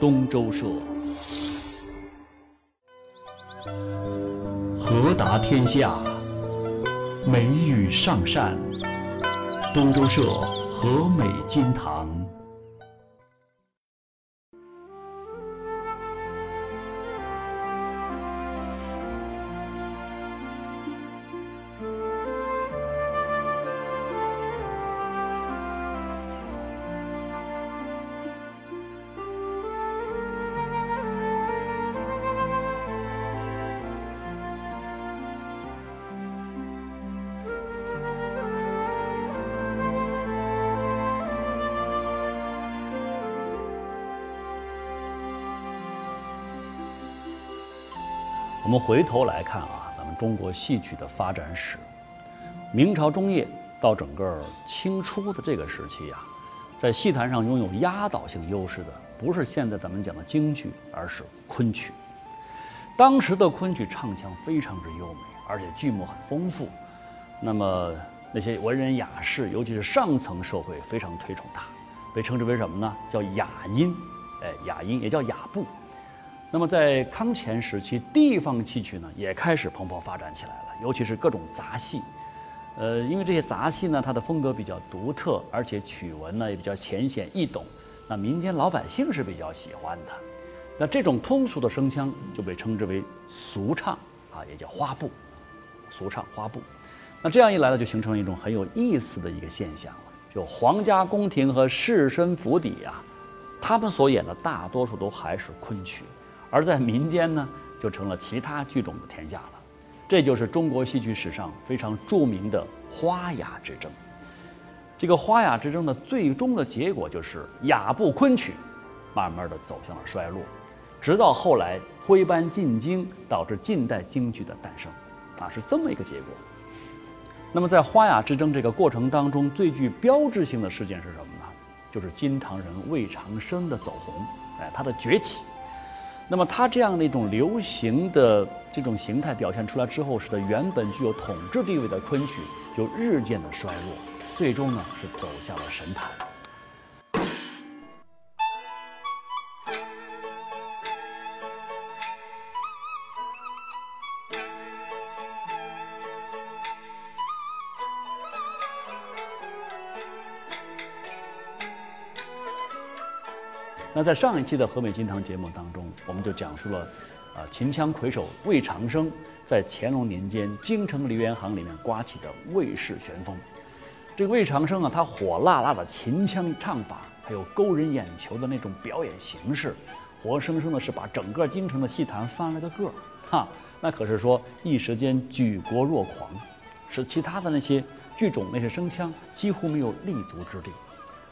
东周社。和达天下，美玉上善。东周社和美金堂。我们回头来看啊，咱们中国戏曲的发展史，明朝中叶到整个清初的这个时期啊，在戏坛上拥有压倒性优势的，不是现在咱们讲的京剧，而是昆曲。当时的昆曲唱腔非常之优美，而且剧目很丰富。那么那些文人雅士，尤其是上层社会，非常推崇它，被称之为什么呢？叫雅音，哎，雅音也叫雅部。那么在康乾时期，地方戏曲呢也开始蓬勃发展起来了，尤其是各种杂戏。呃，因为这些杂戏呢，它的风格比较独特，而且曲文呢也比较浅显易懂，那民间老百姓是比较喜欢的。那这种通俗的声腔就被称之为俗唱啊，也叫花布。俗唱花布。那这样一来呢，就形成了一种很有意思的一个现象，就皇家宫廷和士绅府邸啊，他们所演的大多数都还是昆曲。而在民间呢，就成了其他剧种的天下了。这就是中国戏曲史上非常著名的花雅之争。这个花雅之争的最终的结果就是雅部昆曲，慢慢的走向了衰落，直到后来徽班进京，导致近代京剧的诞生，啊，是这么一个结果。那么在花雅之争这个过程当中，最具标志性的事件是什么呢？就是金堂人魏长生的走红，哎，他的崛起。那么它这样的一种流行的这种形态表现出来之后，使得原本具有统治地位的昆曲就日渐的衰落，最终呢是走下了神坛。那在上一期的和美金堂节目当中，我们就讲述了，啊，秦腔魁首魏长生在乾隆年间京城梨园行里面刮起的魏氏旋风。这个魏长生啊，他火辣辣的秦腔唱法，还有勾人眼球的那种表演形式，活生生的是把整个京城的戏坛翻了个个儿，哈，那可是说一时间举国若狂，使其他的那些剧种那些声腔几乎没有立足之地。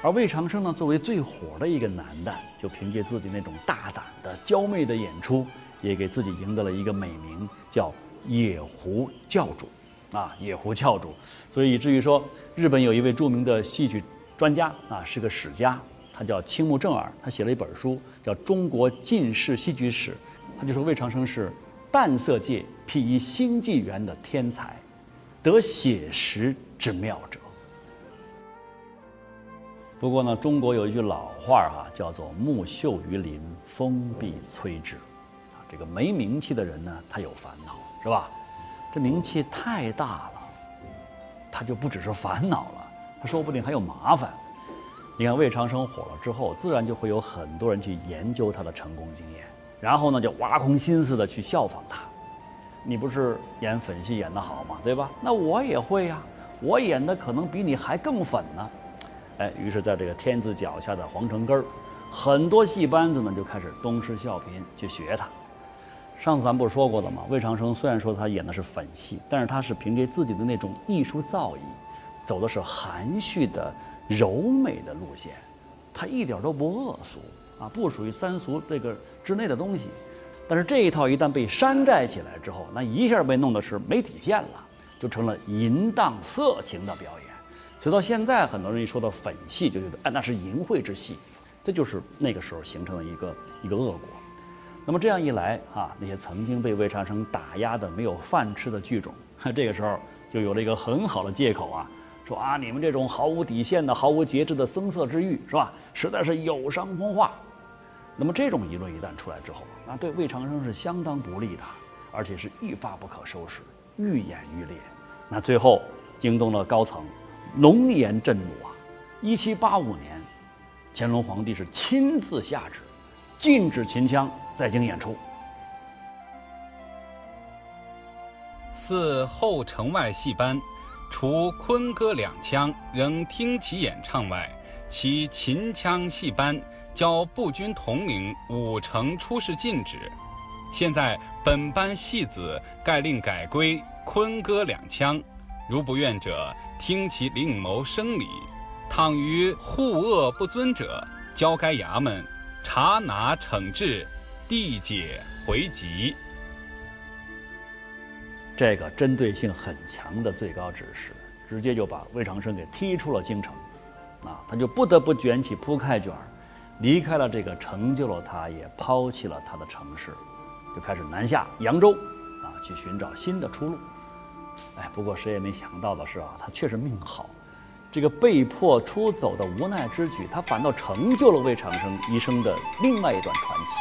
而魏长生呢，作为最火的一个男的，就凭借自己那种大胆的娇媚的演出，也给自己赢得了一个美名，叫野狐教主，啊，野狐教主。所以以至于说，日本有一位著名的戏剧专家啊，是个史家，他叫青木正尔，他写了一本书，叫《中国近世戏剧史》，他就说魏长生是淡色界辟一新纪元的天才，得写实之妙者。不过呢，中国有一句老话哈，叫做“木秀于林，风必摧之”。啊，这个没名气的人呢，他有烦恼，是吧？这名气太大了，他就不只是烦恼了，他说不定还有麻烦。你看魏长生火了之后，自然就会有很多人去研究他的成功经验，然后呢，就挖空心思的去效仿他。你不是演粉戏演得好吗？对吧？那我也会呀，我演的可能比你还更粉呢。哎，于是，在这个天子脚下的皇城根儿，很多戏班子呢就开始东施效颦去学他。上次咱不是说过了吗？魏长生虽然说他演的是粉戏，但是他是凭借自己的那种艺术造诣，走的是含蓄的柔美的路线，他一点都不恶俗啊，不属于三俗这个之内的东西。但是这一套一旦被山寨起来之后，那一下被弄的是没底线了，就成了淫荡色情的表演。直到现在，很多人一说到粉戏，就觉得哎，那是淫秽之戏，这就是那个时候形成的一个一个恶果。那么这样一来啊，那些曾经被魏长生打压的没有饭吃的剧种，这个时候就有了一个很好的借口啊，说啊，你们这种毫无底线的、毫无节制的声色之欲，是吧？实在是有伤风化。那么这种舆论一旦出来之后，那对魏长生是相当不利的，而且是一发不可收拾，愈演愈烈。那最后惊动了高层，浓颜震怒啊！一七八五年，乾隆皇帝是亲自下旨，禁止秦腔在京演出。四后城外戏班，除昆歌两腔仍听其演唱外，其秦腔戏班交步军统领五城出示禁止。现在本班戏子盖令改归昆歌两腔，如不愿者，听其另谋生理。倘于护恶不遵者，交该衙门查拿惩治，递解回籍。这个针对性很强的最高指示，直接就把魏长生给踢出了京城，啊，他就不得不卷起铺盖卷儿，离开了这个成就了他，也抛弃了他的城市，就开始南下扬州，啊，去寻找新的出路。哎，不过谁也没想到的是啊，他确实命好，这个被迫出走的无奈之举，他反倒成就了魏长生一生的另外一段传奇。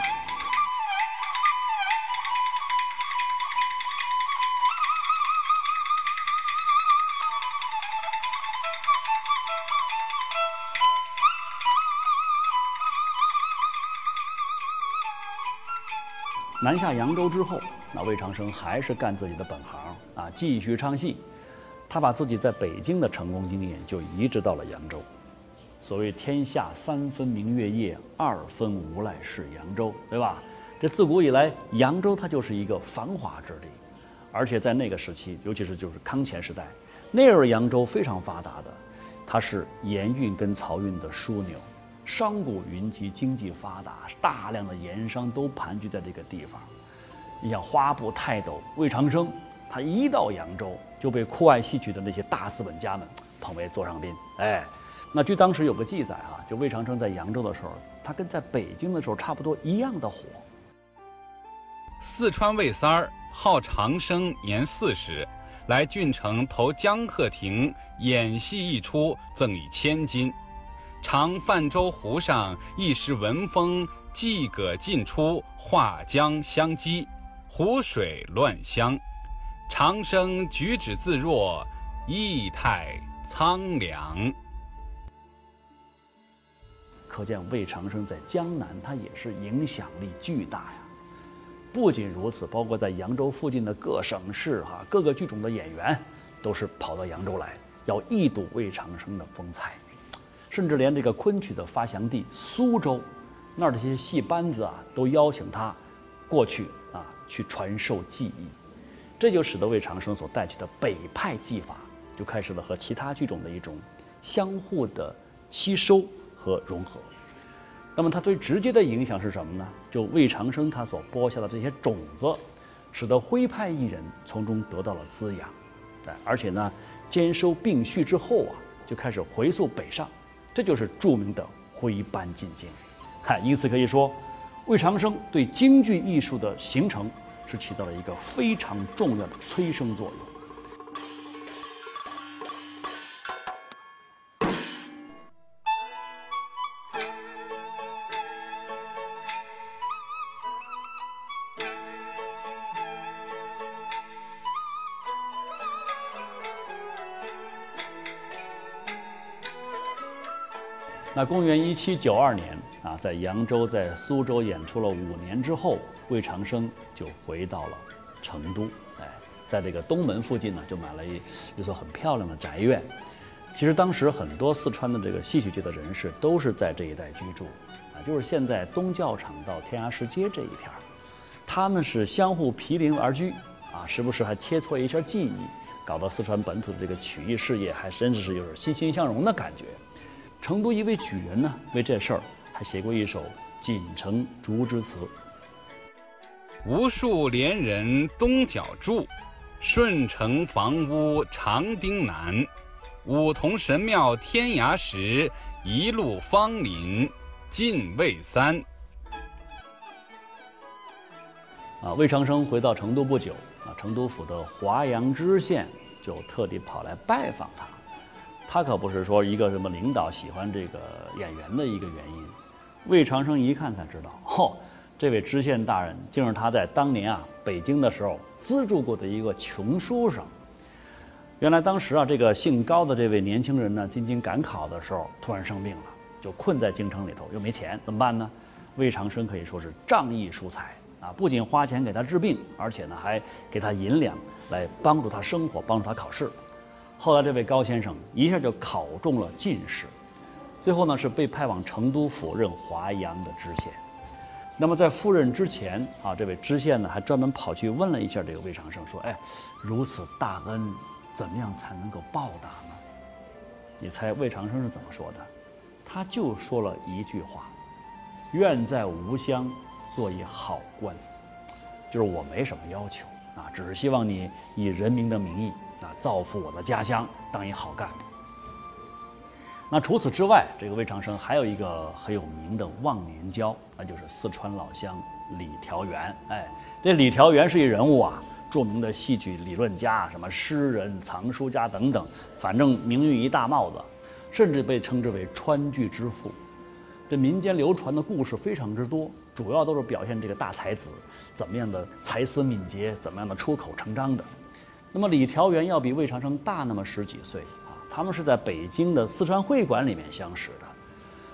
南下扬州之后，那魏长生还是干自己的本行啊，继续唱戏。他把自己在北京的成功经验就移植到了扬州。所谓“天下三分明月夜，二分无赖是扬州”，对吧？这自古以来，扬州它就是一个繁华之地，而且在那个时期，尤其是就是康乾时代，那会儿扬州非常发达的，它是盐运跟漕运的枢纽。商贾云集，经济发达，大量的盐商都盘踞在这个地方。你像花布泰斗魏长生，他一到扬州就被酷爱戏曲的那些大资本家们捧为座上宾。哎，那据当时有个记载啊，就魏长生在扬州的时候，他跟在北京的时候差不多一样的火。四川魏三儿号长生，年四十，来郡城投江鹤亭演戏一出，赠以千金。常泛舟湖上，一时闻风，即葛尽出，画江相击，湖水乱香。长生举止自若，意态苍凉。可见魏长生在江南，他也是影响力巨大呀。不仅如此，包括在扬州附近的各省市哈，各个剧种的演员，都是跑到扬州来，要一睹魏长生的风采。甚至连这个昆曲的发祥地苏州，那儿的这些戏班子啊，都邀请他过去啊，去传授技艺。这就使得魏长生所带去的北派技法，就开始了和其他剧种的一种相互的吸收和融合。那么，它最直接的影响是什么呢？就魏长生他所播下的这些种子，使得徽派艺人从中得到了滋养。对，而且呢，兼收并蓄之后啊，就开始回溯北上。这就是著名的徽班进京，看，因此可以说，魏长生对京剧艺术的形成是起到了一个非常重要的催生作用。那公元一七九二年啊，在扬州、在苏州演出了五年之后，魏长生就回到了成都。哎，在这个东门附近呢，就买了一一所很漂亮的宅院。其实当时很多四川的这个戏曲界的人士都是在这一带居住，啊，就是现在东教场到天涯石街这一片儿，他们是相互毗邻而居，啊，时不时还切磋一下技艺，搞得四川本土的这个曲艺事业还真是有点欣欣向荣的感觉。成都一位举人呢，为这事儿还写过一首《锦城竹枝词》：无数连人东角住，顺城房屋长汀南。五同神庙天涯石，一路芳林尽未三。啊，魏长生回到成都不久，啊，成都府的华阳知县就特地跑来拜访他。他可不是说一个什么领导喜欢这个演员的一个原因，魏长生一看才知道，嚯，这位知县大人竟是他在当年啊北京的时候资助过的一个穷书生。原来当时啊，这个姓高的这位年轻人呢，进京赶考的时候突然生病了，就困在京城里头，又没钱，怎么办呢？魏长生可以说是仗义疏财啊，不仅花钱给他治病，而且呢还给他银两来帮助他生活，帮助他考试。后来这位高先生一下就考中了进士，最后呢是被派往成都府任华阳的知县。那么在赴任之前啊，这位知县呢还专门跑去问了一下这个魏长生，说：“哎，如此大恩。”怎么样才能够报答呢？你猜魏长生是怎么说的？他就说了一句话：“愿在吴乡做一好官。”就是我没什么要求啊，只是希望你以人民的名义啊，造福我的家乡，当一好干部。那除此之外，这个魏长生还有一个很有名的忘年交，那就是四川老乡李调元。哎，这李调元是一人物啊。著名的戏曲理论家，什么诗人、藏书家等等，反正名誉一大帽子，甚至被称之为川剧之父。这民间流传的故事非常之多，主要都是表现这个大才子怎么样的才思敏捷，怎么样的出口成章的。那么李调元要比魏长生大那么十几岁啊，他们是在北京的四川会馆里面相识的。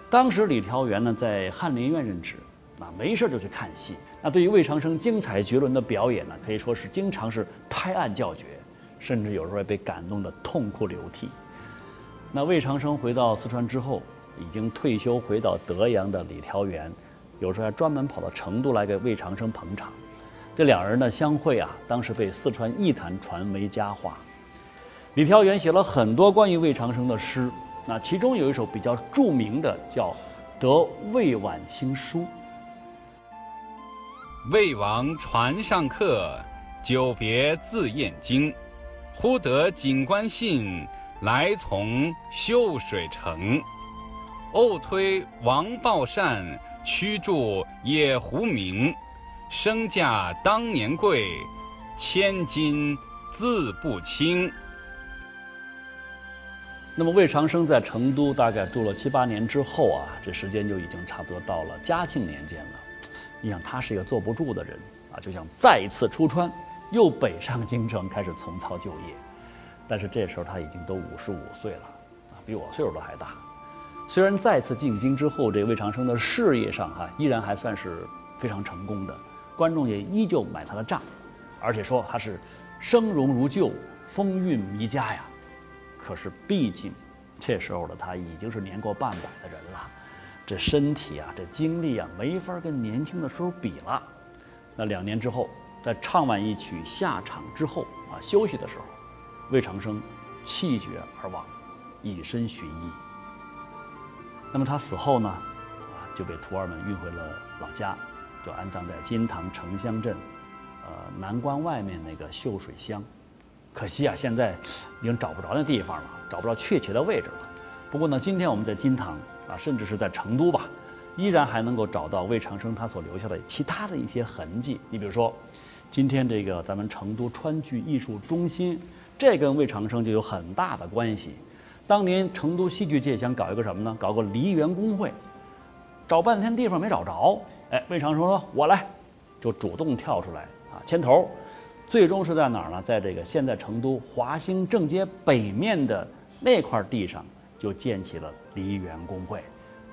当时李调元呢在翰林院任职，啊没事就去看戏。那对于魏长生精彩绝伦的表演呢，可以说是经常是拍案叫绝，甚至有时候也被感动得痛哭流涕。那魏长生回到四川之后，已经退休回到德阳的李调元，有时候还专门跑到成都来给魏长生捧场。这两人呢相会啊，当时被四川艺坛传为佳话。李调元写了很多关于魏长生的诗，那其中有一首比较著名的叫《得魏晚清书》。魏王船上客，久别自燕京。忽得锦官信，来从秀水城。偶推王抱善，驱逐野狐鸣。身价当年贵，千金自不轻。那么魏长生在成都大概住了七八年之后啊，这时间就已经差不多到了嘉庆年间了。你想他是一个坐不住的人啊，就想再一次出川，又北上京城开始从操旧业。但是这时候他已经都五十五岁了啊，比我岁数都还大。虽然再次进京之后，这魏长生的事业上哈依然还算是非常成功的，观众也依旧买他的账，而且说他是生容如旧，风韵弥佳呀。可是毕竟这时候的他已经是年过半百的人了。这身体啊，这精力啊，没法跟年轻的时候比了。那两年之后，在唱完一曲下场之后啊，休息的时候，魏长生气绝而亡，以身寻医。那么他死后呢，啊，就被徒儿们运回了老家，就安葬在金堂城乡镇，呃，南关外面那个秀水乡。可惜啊，现在已经找不着那地方了，找不着确切的位置了。不过呢，今天我们在金堂。啊，甚至是在成都吧，依然还能够找到魏长生他所留下的其他的一些痕迹。你比如说，今天这个咱们成都川剧艺术中心，这跟魏长生就有很大的关系。当年成都戏剧界想搞一个什么呢？搞个梨园工会，找半天地方没找着。哎，魏长生说：“我来。”就主动跳出来啊，牵头。最终是在哪儿呢？在这个现在成都华兴正街北面的那块地上。就建起了梨园公会，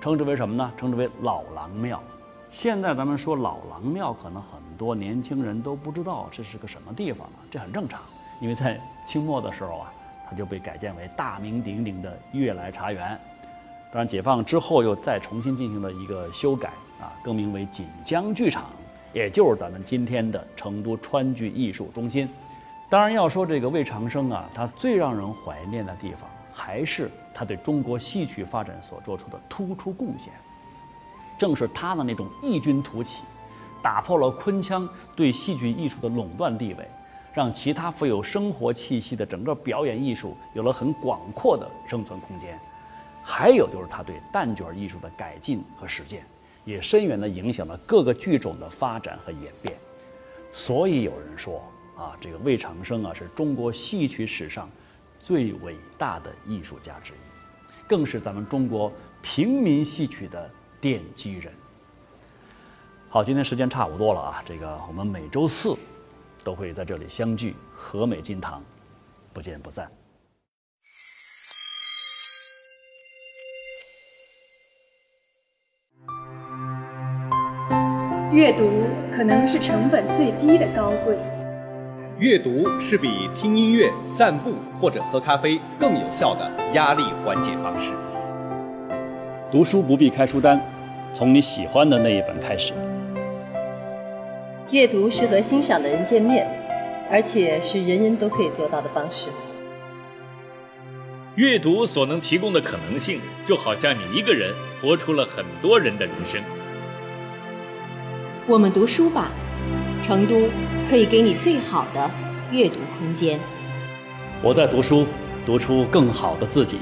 称之为什么呢？称之为老郎庙。现在咱们说老郎庙，可能很多年轻人都不知道这是个什么地方了。这很正常，因为在清末的时候啊，它就被改建为大名鼎鼎的悦来茶园。当然，解放之后又再重新进行了一个修改啊，更名为锦江剧场，也就是咱们今天的成都川剧艺术中心。当然，要说这个魏长生啊，他最让人怀念的地方。还是他对中国戏曲发展所做出的突出贡献。正是他的那种异军突起，打破了昆腔对戏剧艺术的垄断地位，让其他富有生活气息的整个表演艺术有了很广阔的生存空间。还有就是他对旦角艺术的改进和实践，也深远地影响了各个剧种的发展和演变。所以有人说啊，这个魏长生啊，是中国戏曲史上。最伟大的艺术家之一，更是咱们中国平民戏曲的奠基人。好，今天时间差不多了啊，这个我们每周四都会在这里相聚，和美金堂，不见不散。阅读可能是成本最低的高贵。阅读是比听音乐、散步或者喝咖啡更有效的压力缓解方式。读书不必开书单，从你喜欢的那一本开始。阅读是和欣赏的人见面，而且是人人都可以做到的方式。阅读所能提供的可能性，就好像你一个人活出了很多人的人生。我们读书吧，成都可以给你最好的阅读空间。我在读书，读出更好的自己。